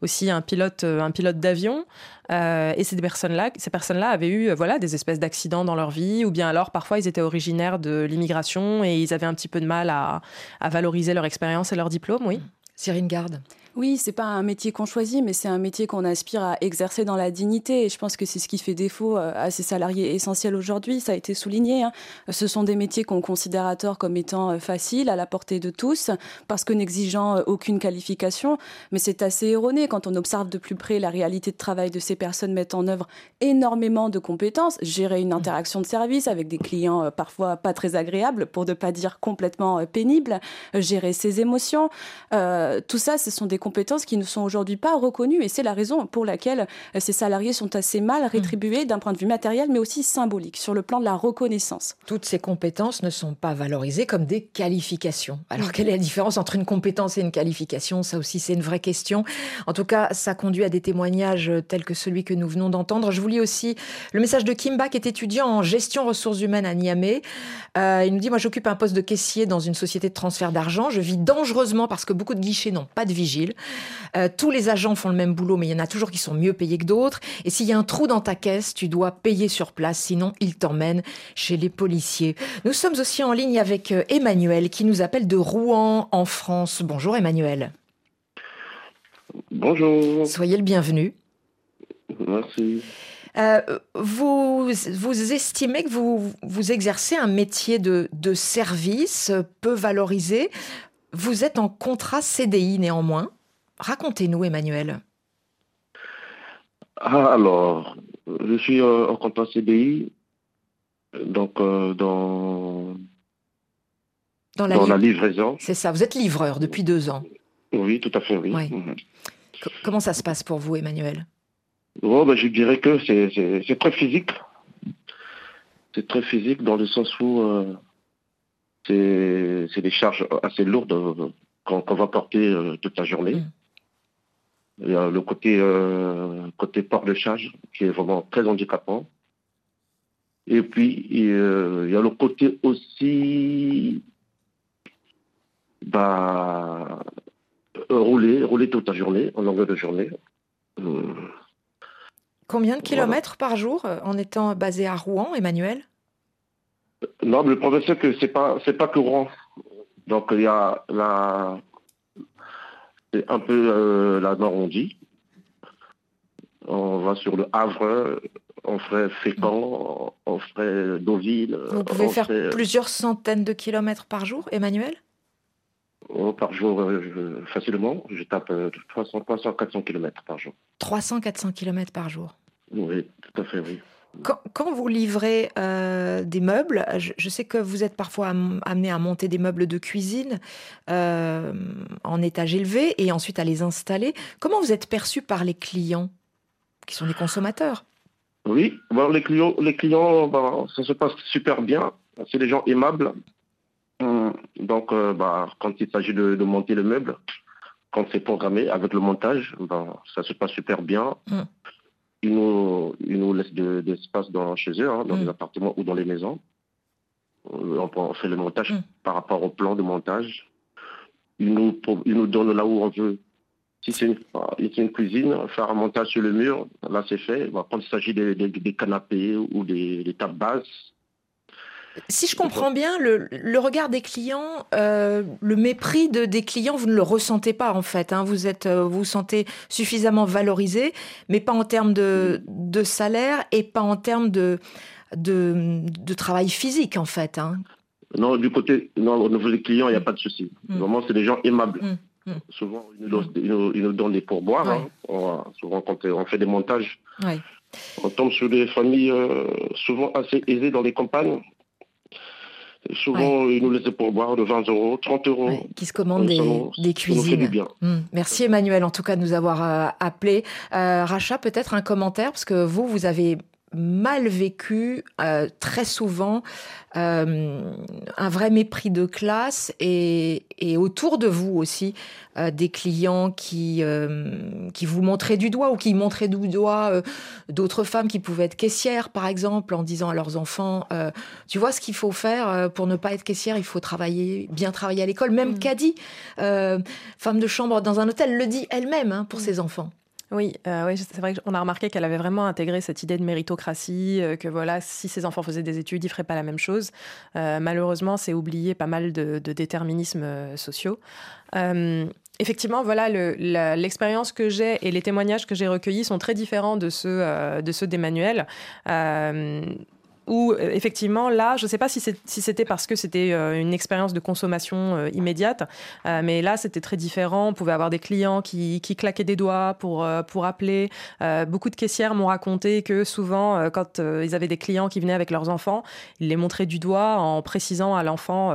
aussi un pilote, euh, un pilote d'avion. Et ces personnes-là, ces personnes-là avaient eu voilà, des espèces d'accidents dans leur vie, ou bien alors parfois ils étaient originaires de l'immigration et ils avaient un petit peu de mal à, à valoriser leur expérience et leur diplôme, oui. Cyrine Garde. Oui, c'est pas un métier qu'on choisit, mais c'est un métier qu'on aspire à exercer dans la dignité. Et je pense que c'est ce qui fait défaut euh, à ces salariés essentiels aujourd'hui. Ça a été souligné. Hein. Ce sont des métiers qu'on considère à tort comme étant euh, faciles, à la portée de tous, parce que n'exigeant euh, aucune qualification. Mais c'est assez erroné quand on observe de plus près la réalité de travail de ces personnes mettent en œuvre énormément de compétences. Gérer une interaction de service avec des clients parfois pas très agréables, pour ne pas dire complètement pénibles. Gérer ses émotions. Tout ça, ce sont des compétences qui ne sont aujourd'hui pas reconnues et c'est la raison pour laquelle euh, ces salariés sont assez mal rétribués d'un point de vue matériel mais aussi symbolique sur le plan de la reconnaissance. Toutes ces compétences ne sont pas valorisées comme des qualifications. Alors quelle est la différence entre une compétence et une qualification? Ça aussi c'est une vraie question. En tout cas, ça conduit à des témoignages tels que celui que nous venons d'entendre. Je vous lis aussi le message de Kimba qui est étudiant en gestion ressources humaines à Niamey. Euh, il nous dit moi j'occupe un poste de caissier dans une société de transfert d'argent. Je vis dangereusement parce que beaucoup de guichets n'ont pas de vigile. Euh, tous les agents font le même boulot, mais il y en a toujours qui sont mieux payés que d'autres. Et s'il y a un trou dans ta caisse, tu dois payer sur place, sinon ils t'emmènent chez les policiers. Nous sommes aussi en ligne avec euh, Emmanuel qui nous appelle de Rouen en France. Bonjour Emmanuel. Bonjour. Soyez le bienvenu. Merci. Euh, vous, vous estimez que vous, vous exercez un métier de, de service peu valorisé. Vous êtes en contrat CDI néanmoins. Racontez-nous, Emmanuel. Ah, alors, je suis euh, en contrat CDI, donc euh, dans, dans, la, dans la livraison. C'est ça, vous êtes livreur depuis deux ans. Oui, tout à fait, oui. Mmh. Comment ça se passe pour vous, Emmanuel? Oh, ben, Je dirais que c'est très physique. C'est très physique dans le sens où euh, c'est des charges assez lourdes qu'on qu va porter toute la journée. Mmh. Il y a le côté, euh, côté port de charge qui est vraiment très handicapant. Et puis, il, euh, y a le côté aussi bah, rouler, rouler toute la journée, en longueur de journée. Mmh. Combien de kilomètres voilà. par jour en étant basé à Rouen, Emmanuel? Non, mais le problème, c'est que ce n'est pas, pas que Rouen. Donc, il y a la, c'est un peu euh, la Normandie. On va sur le Havre, on ferait Fécamp, on ferait Deauville. Vous pouvez faire plusieurs centaines de kilomètres par jour, Emmanuel? Oh, Par jour, euh, facilement. Je tape euh, 300, 300, 400 kilomètres par jour. 300, 400 kilomètres par jour Oui, tout à fait, oui. Quand, quand, vous livrez euh, des meubles, je, je, sais que vous êtes parfois am amené à monter des meubles de cuisine euh, en étage élevé et ensuite à les installer. Comment vous êtes perçu par les clients, qui sont les consommateurs? Oui, bon, les clients, les clients bah, ça se passe super bien. C'est des gens aimables. Hum, donc, euh, bah, quand il s'agit de, de, monter le meuble, quand c'est programmé avec le montage, bah, ça se passe super bien. Hum ils nous, ils nous laissent de, de l'espace dans, chez eux, hein, dans mm. les appartements ou dans les maisons. On, on fait le montage mm. par rapport au plan de montage. Ils nous, ils nous donnent là où on veut. Si c'est une, une, cuisine, faire un montage sur le mur, là c'est fait. Quand il s'agit des, des, des, canapés ou des, des tables basses, Si je comprends bien, le, regard des clients, euh, le mépris de, des clients, vous ne le ressentez pas en fait. Hein. vous êtes, vous vous sentez suffisamment valorisé, mais pas en termes de, de salaire et pas en termes de, de, de travail physique en fait. Hein. Non, du côté, non, au niveau des clients, il n'y a pas de souci. Mm. Vraiment, c'est des gens aimables. Mm. Mm. Souvent, ils nous, donnent, des pourboires. Hein. souvent, quand on fait des montages, on tombe sur des familles euh, souvent assez aisées dans les campagnes. Souvent, ils nous laissent des pourboires de 20 euros, 30 euros. qui se commandent des, des, cuisines. Bien. Merci Emmanuel, en tout cas, de nous avoir euh, appelé. Euh, Racha, peut-être un commentaire, parce que vous, vous avez mal vécu euh, très souvent euh, un vrai mépris de classe et, autour de vous aussi euh, des clients qui, qui vous montraient du doigt ou qui montraient du doigt d'autres femmes qui pouvaient être caissières par exemple en disant à leurs enfants tu vois ce qu'il faut faire pour ne pas être caissière il faut travailler bien travailler à l'école même mmh. femme de chambre dans un hôtel le dit elle-même hein, pour mmh. ses enfants oui, euh, oui c'est vrai qu'on a remarqué qu'elle avait vraiment intégré cette idée de méritocratie, euh, que voilà, si ses enfants faisaient des études, ils feraient pas la même chose. Euh, malheureusement, c'est oublié pas mal de, déterminismes sociaux. Effectivement, voilà, l'expérience que j'ai et les témoignages que j'ai recueillis sont très différents de ceux, de ceux d'Emmanuel où euh, effectivement là, je ne sais pas si c'était parce que c'était euh, une expérience de consommation euh, immédiate, mais là c'était très différent. On pouvait avoir des clients qui, claquaient des doigts pour, pour appeler. beaucoup de caissières m'ont raconté que souvent, quand ils avaient des clients qui venaient avec leurs enfants, ils les montraient du doigt en précisant à l'enfant,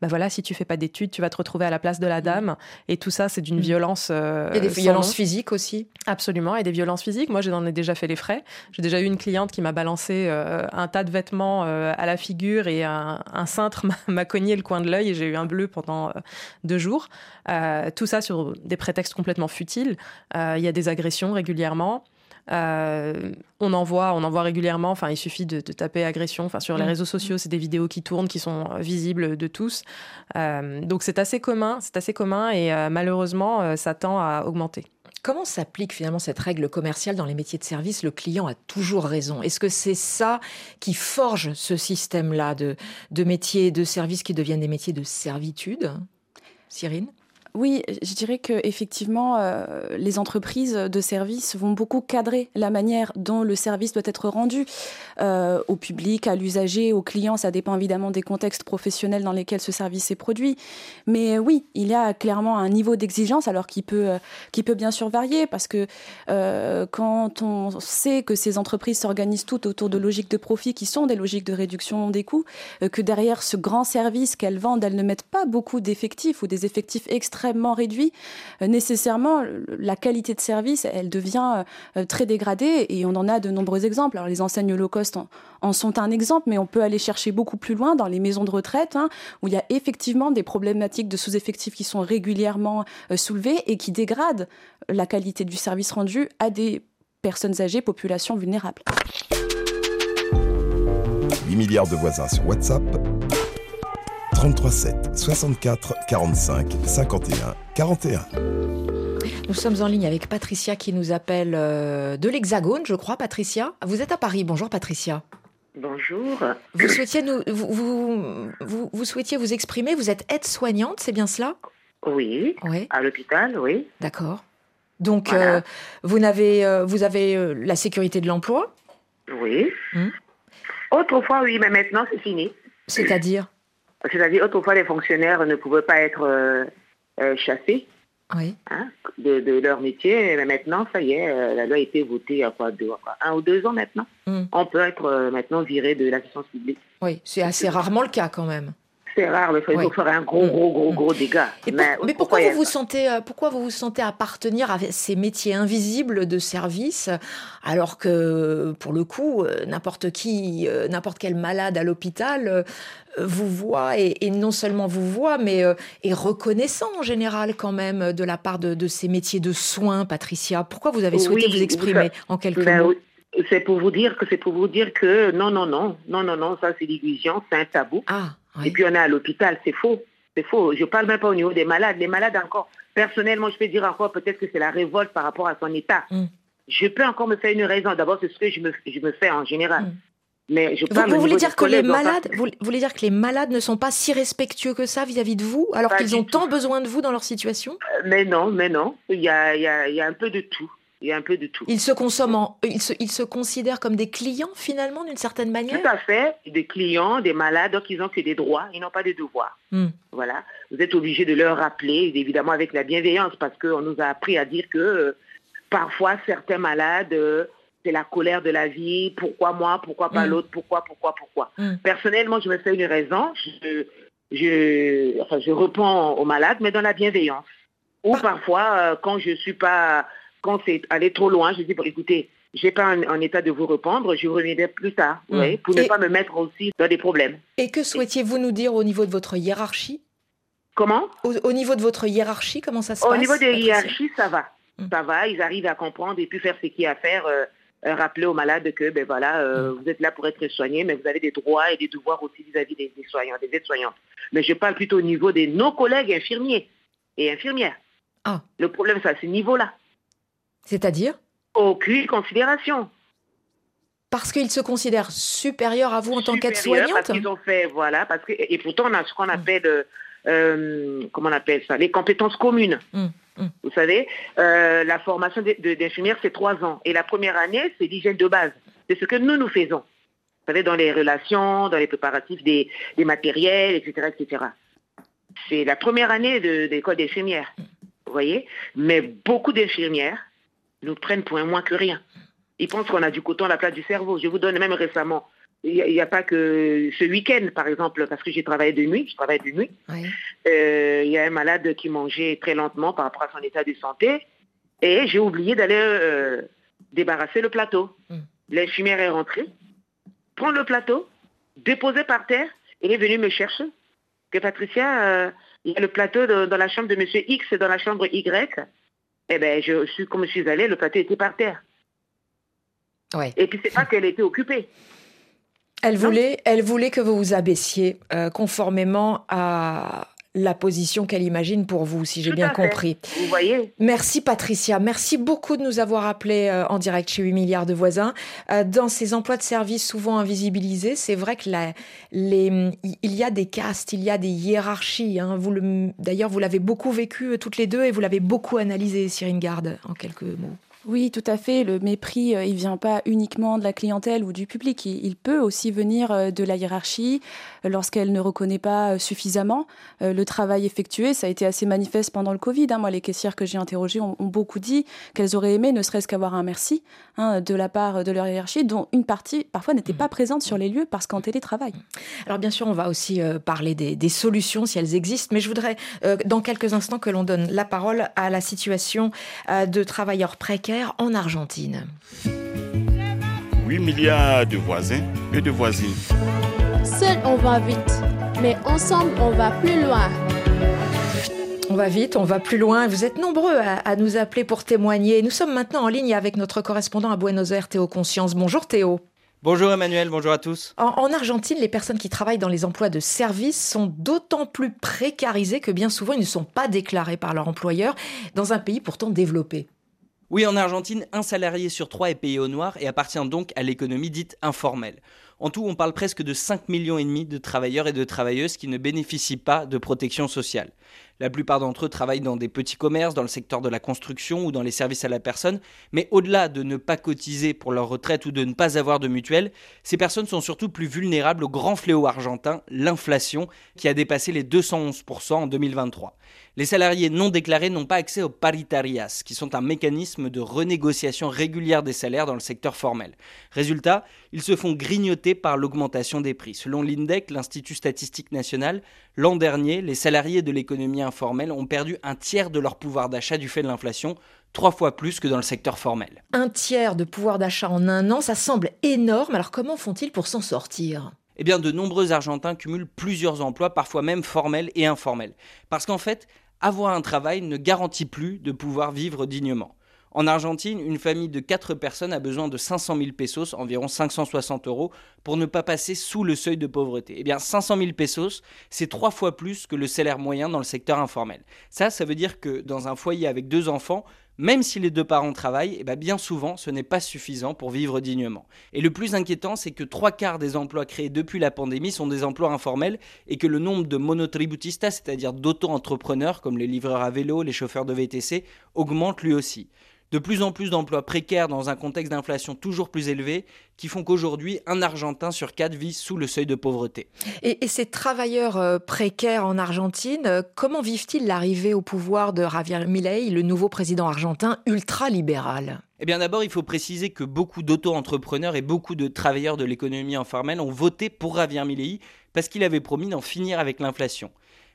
bah voilà, si tu fais pas d'études, tu vas te retrouver à la place de la dame. Et tout ça, c'est d'une mmh. violence. et des violences physiques aussi. Absolument, et des violences physiques. Moi, j'en ai déjà fait les frais. J'ai déjà eu une cliente qui m'a balancé un tas de vêtements euh, à la figure et un, cintre m'a cogné le coin de l'œil et j'ai eu un bleu pendant euh, deux jours. Euh, tout ça sur des prétextes complètement futiles. Il y a des agressions régulièrement. on en voit, on en voit régulièrement. Enfin, il suffit de, taper agression. Enfin, sur les mm. réseaux sociaux, c'est des vidéos qui tournent, qui sont visibles de tous. donc, c'est assez commun, c'est assez commun, et malheureusement, ça tend à augmenter. Comment s'applique finalement cette règle commerciale dans les métiers de service? Le client a toujours raison. Est-ce que c'est ça qui forge ce système-là de, métiers de services qui deviennent des métiers de servitude? Cyrine? Oui, je dirais que effectivement, euh, les entreprises de services vont beaucoup cadrer la manière dont le service doit être rendu euh, au public, à l'usager, au client. Ça dépend évidemment des contextes professionnels dans lesquels ce service est produit. Mais oui, il y a clairement un niveau d'exigence, alors qui peut, euh, qui peut bien sûr varier, parce que quand on sait que ces entreprises s'organisent toutes autour de logiques de profit qui sont des logiques de réduction des coûts, que derrière ce grand service qu'elles vendent, elles ne mettent pas beaucoup d'effectifs ou des effectifs extrêmement réduit, euh, nécessairement, la qualité de service, elle devient euh, très dégradée et on en a de nombreux exemples. Alors, les enseignes low cost en, sont un exemple, mais on peut aller chercher beaucoup plus loin dans les maisons de retraite, hein, où il y a effectivement des problématiques de sous-effectifs qui sont régulièrement euh, soulevées et qui dégradent la qualité du service rendu à des personnes âgées, populations vulnérables. 8 milliards de voisins sur WhatsApp 33 7 64 45 51 41. Nous sommes en ligne avec Patricia qui nous appelle euh, de l'Hexagone, je crois, Patricia. Vous êtes à Paris. Bonjour, Patricia. Bonjour. Vous souhaitiez, nous, vous, vous, vous, souhaitiez vous exprimer. Vous êtes aide-soignante, c'est bien cela? Oui. Oui. À l'hôpital, oui. D'accord. Donc, euh, vous, n'avez, euh, vous avez la sécurité de l'emploi? Oui. Hmm. Autrefois, oui, mais maintenant, c'est fini. C'est-à-dire? C'est-à-dire, autrefois, les fonctionnaires ne pouvaient pas être euh, euh, chassés hein, de, leur métier. Mais maintenant, ça y est, euh, la loi a été votée il y a quoi, deux, un ou deux ans maintenant. Hmm. On peut être maintenant viré de l'assistance publique. Oui, c'est assez rarement le cas quand même c'est rare, mais il faut faire un gros, gros, gros, gros dégât. mais, pourquoi, vous vous sentez, euh, pourquoi vous vous sentez appartenir à ces métiers invisibles de service, alors que, pour le coup, euh, n'importe qui, euh, n'importe quel malade à l'hôpital vous voit, et, non seulement vous voit, mais est reconnaissant en général quand même de la part de, ces métiers de soins, Patricia. Pourquoi vous avez souhaité vous exprimer en quelques ben mots? C'est pour vous dire que c'est pour vous dire que non, non, non, non, non, non, ça c'est l'illusion, c'est un tabou. Ah. Et puis on est à l'hôpital, c'est faux. C'est faux. Je ne parle même pas au niveau des malades. Les malades encore, personnellement, je peux dire encore peut-être que c'est la révolte par rapport à son état. Mm. Je peux encore me faire une raison. D'abord, c'est ce que je me, je me fais en général. Mm. Mais je vous, vous voulez dire que les malades, vous voulez dire que les malades ne sont pas si respectueux que ça vis-à-vis de vous, alors qu'ils ont tant besoin de vous dans leur situation? Euh, Mais non, mais non. Il y a, il y a, il y a un peu de tout. Il y a un peu de tout. Ils se consomment, en... ils, se, ils se considèrent comme des clients finalement d'une certaine manière. Tout à fait, des clients, des malades, donc ils n'ont que des droits, ils n'ont pas de devoirs. Hmm. Voilà, vous êtes obligé de leur rappeler, évidemment avec la bienveillance, parce qu'on nous a appris à dire que euh, parfois certains malades euh, c'est la colère de la vie. Pourquoi moi Pourquoi pas mm. l'autre Pourquoi Pourquoi Pourquoi mm. Personnellement, je me fais une raison. Je, je, enfin, je réponds aux malades, mais dans la bienveillance. Ou parfois, euh, quand je suis pas, c'est aller trop loin, je dis bon, écoutez, j'ai pas en, état de vous répondre, je reviendrai plus tard, mm. pour ne pas me mettre aussi dans des problèmes. Et que souhaitiez-vous nous dire au niveau de votre hiérarchie? Comment? Au, niveau de votre hiérarchie, comment ça se passe Au niveau des hiérarchies, ça va. Ça va, ils arrivent à comprendre et puis faire ce qu'il y a à faire. Euh, euh, rappeler aux malades que ben voilà, euh, mm. vous êtes là pour être soigné, mais vous avez des droits et des devoirs aussi vis-à-vis des, soignants, des aides-soignantes. Mais je parle plutôt au niveau de nos collègues infirmiers et infirmières. Ah. Le problème, c'est à ce niveau-là. C'est-à-dire? Aucune considération. Parce qu'ils se considèrent supérieurs à vous en tant qu'aide-soignante? Parce qu'ils ont fait, voilà, parce que, et pourtant on a ce qu'on appelle, euh, comment on appelle ça, les compétences communes. Mm. Mm. Vous savez, euh, la formation d'infirmière, c'est trois ans. Et la première année, c'est l'hygiène de base. C'est ce que nous, nous faisons. Vous savez, dans les relations, dans les préparatifs des, matériels, etc. etc. C'est la première année de, d'école d'infirmière. Vous voyez? Mais beaucoup d'infirmières nous prennent pour un moins que rien. Ils pensent qu'on a du coton à la place du cerveau. Je vous donne même récemment il n'y a, pas que ce week-end, par exemple, parce que j'ai travaillé de nuit, je travaille de nuit. Euh, il y a un malade qui mangeait très lentement par rapport à son état de santé, et j'ai oublié d'aller euh, débarrasser le plateau. Mm. L'infirmière est rentrée, prend le plateau, déposé par terre, et est venue me chercher. Que Patricia, euh, il y a le plateau dans la chambre de Monsieur X et dans la chambre Y. Eh bien, je suis comme je suis allée, le plateau était par terre. Et puis c'est pas qu'elle était occupée. Elle voulait, elle voulait que vous vous abaissiez euh, conformément à la position qu'elle imagine pour vous, si j'ai bien compris. Vous voyez Merci Patricia, merci beaucoup de nous avoir appelés euh, en direct chez 8 milliards de voisins. Euh, dans ces emplois de service souvent invisibilisés, c'est vrai que les, il y a des castes, il y a des hiérarchies. Hein. D'ailleurs, vous l'avez beaucoup vécu toutes les deux et vous l'avez beaucoup analysé, Cyrine Garde, en quelques mots. Oui, tout à fait. Le mépris, euh, il vient pas uniquement de la clientèle ou du public. Il, peut aussi venir euh, de la hiérarchie euh, lorsqu'elle ne reconnaît pas suffisamment le travail effectué. Ça a été assez manifeste pendant le Covid. Hein. Moi, les caissières que j'ai interrogées ont, beaucoup dit qu'elles auraient aimé ne serait-ce qu'avoir un merci hein, de la part de leur hiérarchie, dont une partie parfois n'était pas présente sur les lieux parce qu'en télétravail. Alors bien sûr, on va aussi parler des, des, solutions si elles existent, mais je voudrais dans quelques instants que l'on donne la parole à la situation de travailleurs précaires en Argentine. 8 milliards de voisins et de voisines. Seul on va vite, mais ensemble on va plus loin. On va vite, on va plus loin. Vous êtes nombreux à, nous appeler pour témoigner. Nous sommes maintenant en ligne avec notre correspondant à Buenos Aires, Théo Conscience. Bonjour Théo. Bonjour Emmanuel, bonjour à tous. En, en, Argentine, les personnes qui travaillent dans les emplois de service sont d'autant plus précarisées que bien souvent ils ne sont pas déclarés par leur employeur dans un pays pourtant développé. Oui, en Argentine, un salarié sur trois est payé au noir et appartient donc à l'économie dite informelle. En tout, on parle presque de 5 millions et demi de travailleurs et de travailleuses qui ne bénéficient pas de protection sociale. La plupart d'entre eux travaillent dans des petits commerces, dans le secteur de la construction ou dans les services à la personne, mais au-delà de ne pas cotiser pour leur retraite ou de ne pas avoir de mutuelle, ces personnes sont surtout plus vulnérables au grand fléau argentin, l'inflation, qui a dépassé les 211% en 2023. Les salariés non déclarés n'ont pas accès aux paritarias, qui sont un mécanisme de renégociation régulière des salaires dans le secteur formel. Résultat, ils se font grignoter par l'augmentation des prix. Selon l'INDEC, l'Institut statistique national, l'an dernier, les salariés de l'économie informelle ont perdu un tiers de leur pouvoir d'achat du fait de l'inflation, trois fois plus que dans le secteur formel. Un tiers de pouvoir d'achat en un an, ça semble énorme. Alors comment font-ils pour s'en sortir? Eh bien, de nombreux Argentins cumulent plusieurs emplois, parfois même formels et informels. Parce qu'en fait, avoir un travail ne garantit plus de pouvoir vivre dignement. En Argentine, une famille de 4 personnes a besoin de 500 000 pesos, environ 560 euros, pour ne pas passer sous le seuil de pauvreté. Eh bien, 500 000 pesos, c'est trois fois plus que le salaire moyen dans le secteur informel. Ça, ça veut dire que dans un foyer avec deux enfants, Même si les deux parents travaillent, eh ben, bien souvent, ce n'est pas suffisant pour vivre dignement. Et le plus inquiétant, c'est que trois quarts des emplois créés depuis la pandémie sont des emplois informels et que le nombre de monotributistas, c'est-à-dire d'auto-entrepreneurs comme les livreurs à vélo, les chauffeurs de VTC, augmente lui aussi de plus en plus d'emplois précaires dans un contexte d'inflation toujours plus élevé qui font qu'aujourd'hui, un Argentin sur quatre vit sous le seuil de pauvreté. Et, ces travailleurs euh, précaires en Argentine, euh, comment vivent-ils l'arrivée au pouvoir de Javier Milei, le nouveau président argentin ultra-libéral? Eh bien d'abord, il faut préciser que beaucoup d'auto-entrepreneurs et beaucoup de travailleurs de l'économie informelle ont voté pour Javier Milei parce qu'il avait promis d'en finir avec l'inflation.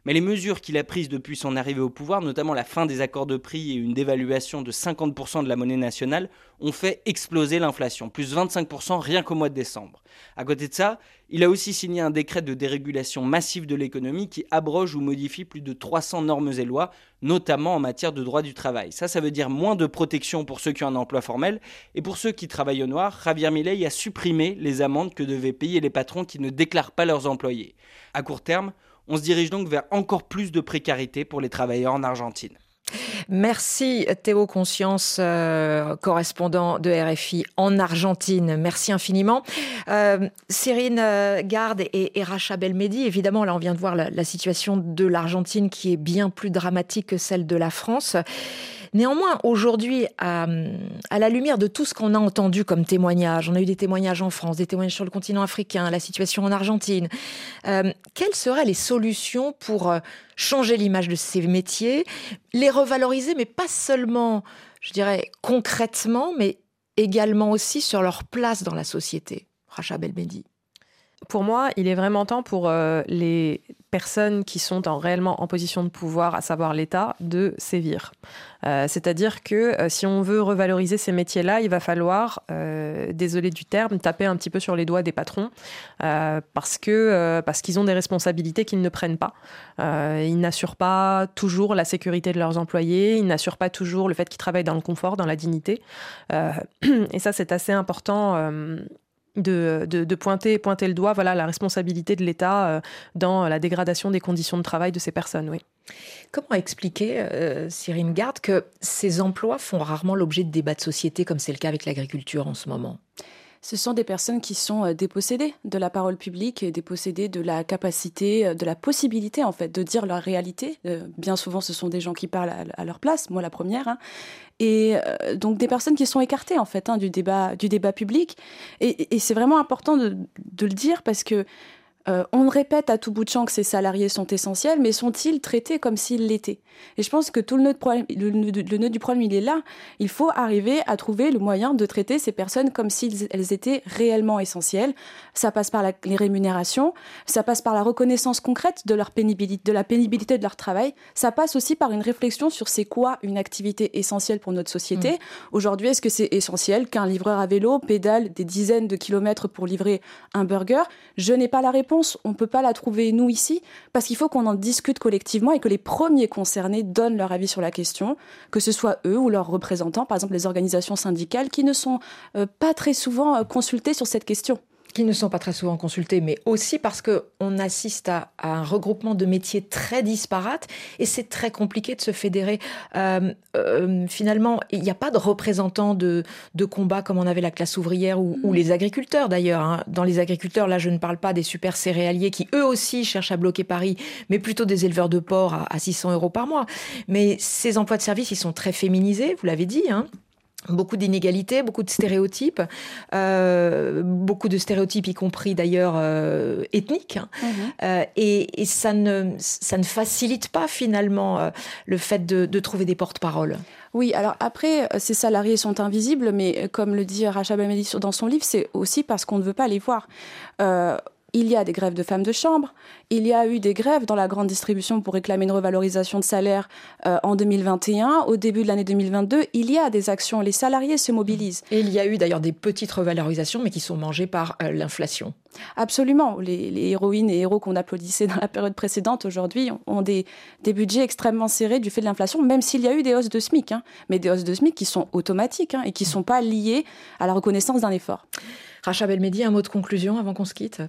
Mais les mesures qu'il a prises depuis son arrivée au pouvoir, notamment la fin des accords de prix et une dévaluation de 50% de la monnaie nationale, ont fait exploser l'inflation, plus 25% rien qu'au mois de décembre. À côté de ça, il a aussi signé un décret de dérégulation massive de l'économie qui abroge ou modifie plus de 300 normes et lois, notamment en matière de droit du travail. Ça, ça veut dire moins de protection pour ceux qui ont un emploi formel, et pour ceux qui travaillent au noir, Javier Milei a supprimé les amendes que devaient payer les patrons qui ne déclarent pas leurs employés. À court terme, on se dirige donc vers encore plus de précarité pour les travailleurs en Argentine. Merci Théo Conscience, euh, correspondant de RFI en Argentine. Merci infiniment. Euh, Cyrine euh, Garde et, et, Racha Belmedi, évidemment, là on vient de voir la situation de l'Argentine qui est bien plus dramatique que celle de la France. Néanmoins, aujourd'hui, à, la lumière de tout ce qu'on a entendu comme témoignages, on a eu des témoignages en France, des témoignages sur le continent africain, la situation en Argentine, euh, quelles seraient les solutions pour euh, changer l'image de ces métiers, les revaloriser, mais pas seulement, je dirais, concrètement, mais également aussi sur leur place dans la société? Racha Belmedi. Pour moi, il est vraiment temps pour euh, les personnes qui sont en, réellement en position de pouvoir, à savoir l'État, de sévir. Euh, c'est-à-dire que euh, si on veut revaloriser ces métiers-là, il va falloir, désolé du terme, taper un petit peu sur les doigts des patrons parce que parce qu'ils ont des responsabilités qu'ils ne prennent pas. ils n'assurent pas toujours la sécurité de leurs employés, ils n'assurent pas toujours le fait qu'ils travaillent dans le confort, dans la dignité. et ça, c'est assez important de, pointer, le doigt, voilà la responsabilité de l'État euh, dans la dégradation des conditions de travail de ces personnes. Oui. Comment expliquer, euh, Garde, que ces emplois font rarement l'objet de débats de société, comme c'est le cas avec l'agriculture en ce moment? Ce sont des personnes qui sont euh, dépossédées de la parole publique et dépossédées de la capacité, euh, de la possibilité en fait de dire leur réalité. Euh, bien souvent, ce sont des gens qui parlent à, leur place, moi la première, hein. et donc des personnes qui sont écartées en fait hein, du débat du débat public. Et, c'est vraiment important de, le dire parce que euh, on répète à tout bout de champ que ces salariés sont essentiels, mais sont-ils traités comme s'ils l'étaient? Et je pense que tout le nœud, du problème, il est là. Il faut arriver à trouver le moyen de traiter ces personnes comme si elles étaient réellement essentielles. Ça passe par les rémunérations, ça passe par la reconnaissance concrète de, leur pénibilité, de la pénibilité de leur travail, ça passe aussi par une réflexion sur c'est quoi une activité essentielle pour notre société. Mmh. Aujourd'hui, est-ce que c'est essentiel qu'un livreur à vélo pédale des dizaines de kilomètres pour livrer un burger? Je n'ai pas la réponse on ne peut pas la trouver nous ici, parce qu'il faut qu'on en discute collectivement et que les premiers concernés donnent leur avis sur la question, que ce soit eux ou leurs représentants, par exemple les organisations syndicales, qui ne sont euh, pas très souvent euh, consultés sur cette question qui ne sont pas très souvent consultés, mais aussi parce qu'on assiste à, un regroupement de métiers très disparates et c'est très compliqué de se fédérer. Euh, euh, finalement, il n'y a pas de représentants de, de combat comme on avait la classe ouvrière ou, mm. les agriculteurs d'ailleurs. Hein. Dans les agriculteurs, là, je ne parle pas des super céréaliers qui eux aussi cherchent à bloquer Paris, mais plutôt des éleveurs de porc à, à 600 euros par mois. Mais ces emplois de service, ils sont très féminisés, vous l'avez dit. Hein beaucoup d'inégalités, beaucoup de stéréotypes, euh, beaucoup de stéréotypes y compris d'ailleurs euh, ethniques, hein. mhm. euh, et, ça, ne, ça ne facilite pas finalement le fait de, trouver des porte-paroles. Oui, alors après, ces salariés sont invisibles, mais comme le dit Rachel Belmedi dans son livre, c'est aussi parce qu'on ne veut pas les voir. Il y a des grèves de femmes de chambre. Il y a eu des grèves dans la grande distribution pour réclamer une revalorisation de salaire euh, en 2021. Au début de l'année 2022, il y a des actions. Les salariés se mobilisent. Et il y a eu d'ailleurs des petites revalorisations, mais qui sont mangées par euh, l'inflation. Absolument. Les, héroïnes et héros qu'on applaudissait dans la période précédente aujourd'hui ont des, budgets extrêmement serrés du fait de l'inflation, même s'il y a eu des hausses de SMIC, hein. mais des hausses de SMIC qui sont automatiques hein, et qui ne sont pas liées à la reconnaissance d'un effort. Racha Belmedi, un mot de conclusion avant qu'on se quitte?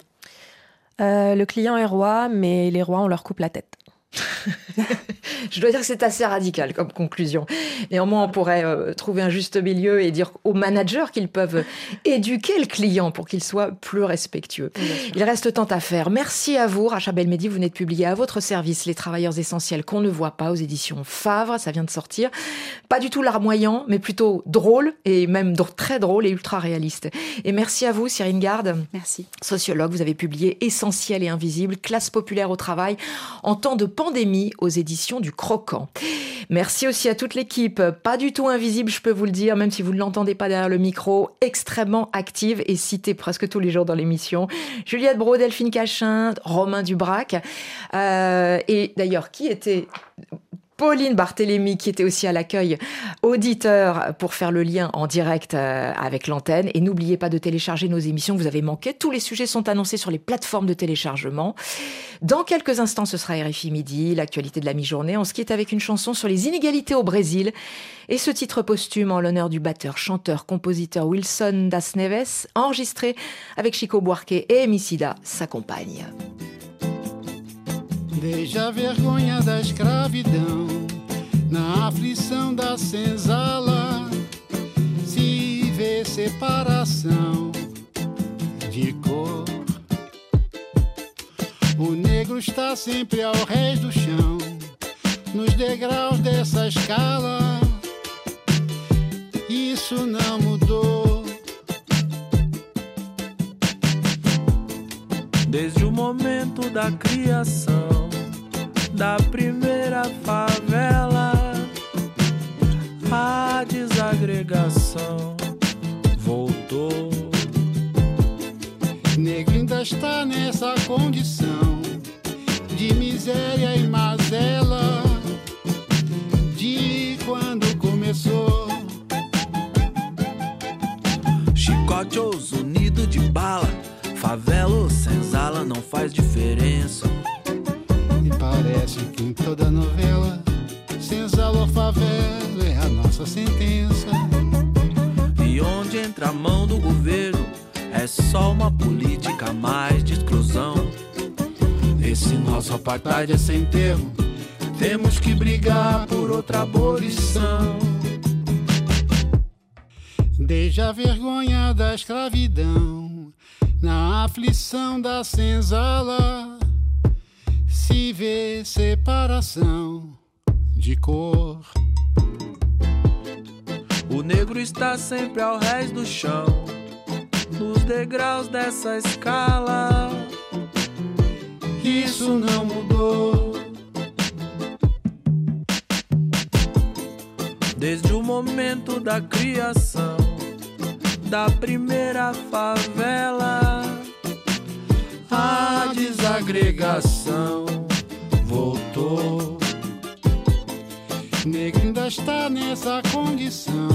Euh, Le client est roi, mais les rois, on leur coupe la tête. Je dois dire que c'est assez radical comme conclusion. Néanmoins, on pourrait euh, trouver un juste milieu et dire aux managers qu'ils peuvent éduquer le client pour qu'il soit plus respectueux. Il reste tant à faire. Merci à vous, Racha Belmedi. Vous venez de publier à votre service Les travailleurs essentiels qu'on ne voit pas aux éditions Favre. Ça vient de sortir. Pas du tout larmoyant, mais plutôt drôle et même très drôle et ultra réaliste. Et merci à vous, Cyrine Garde. Merci. Sociologue, vous avez publié Essentiel et invisible, classe populaire au travail en temps de pandémie aux éditions du Croquant. Merci aussi à toute l'équipe, pas du tout invisible, je peux vous le dire, même si vous ne l'entendez pas derrière le micro, extrêmement active et citée presque tous les jours dans l'émission. Juliette Bro, Delphine Cachin, Romain Dubrac. Euh, et d'ailleurs, qui était Pauline Barthélémy, qui était aussi à l'accueil, auditeur, pour faire le lien en direct euh, avec l'antenne. Et n'oubliez pas de télécharger nos émissions, vous avez manqué. Tous les sujets sont annoncés sur les plateformes de téléchargement. Dans quelques instants, ce sera RFI Midi, l'actualité de la mi-journée. On se quitte avec une chanson sur les inégalités au Brésil. Et ce titre posthume en l'honneur du batteur, chanteur, compositeur Wilson Das Neves, enregistré avec Chico Buarque et Emicida, s'accompagne. Veja a vergonha da escravidão na aflição da senzala. Se vê separação de cor. O negro está sempre ao rés do chão, nos degraus dessa escala. Isso não mudou. Momento da criação da primeira favela, a desagregação voltou. Negro ainda está nessa condição de miséria e mazela de quando começou. Chicote ou unido de bala, favela ou não faz diferença Parece que em toda novela, senzala ou favela é a nossa sentença. E onde entra a mão do governo, é só uma política mais de exclusão. Esse nosso apartheid é sem termo, temos que brigar por outra abolição. Desde a vergonha da escravidão, na aflição da senzala se vê separação de cor. O negro está sempre ao rés do chão, nos degraus dessa escala. Isso não mudou. Desde o momento da criação da primeira favela, a desagregação voltou. Negro ainda está nessa condição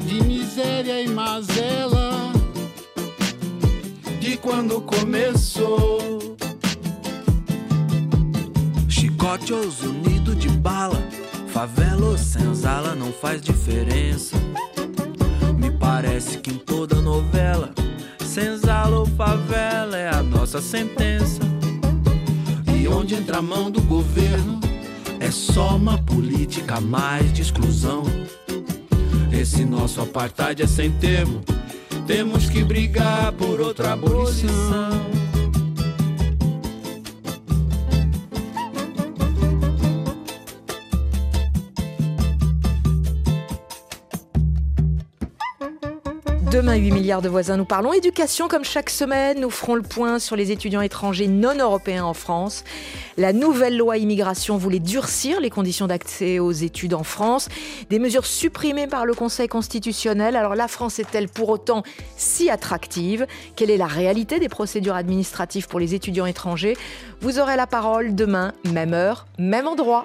de miséria e mazela de quando começou. Chicote ou unido de bala, favela ou senzala não faz diferença. Me parece que em toda novela, senzala ou favela é a nossa sentença. E onde entra a mão do governo, é só uma política mais de exclusão. Esse nosso apartheid é sem termo, temos que brigar por outra abolição. Demain, 8 milliards de voisins, nous parlons éducation comme chaque semaine. Nous ferons le point sur les étudiants étrangers non européens en France. La nouvelle loi immigration voulait durcir les conditions d'accès aux études en France. Des mesures supprimées par le Conseil constitutionnel. Alors la France est-elle pour autant si attractive? Quelle est la réalité des procédures administratives pour les étudiants étrangers? Vous aurez la parole demain, même heure, même endroit.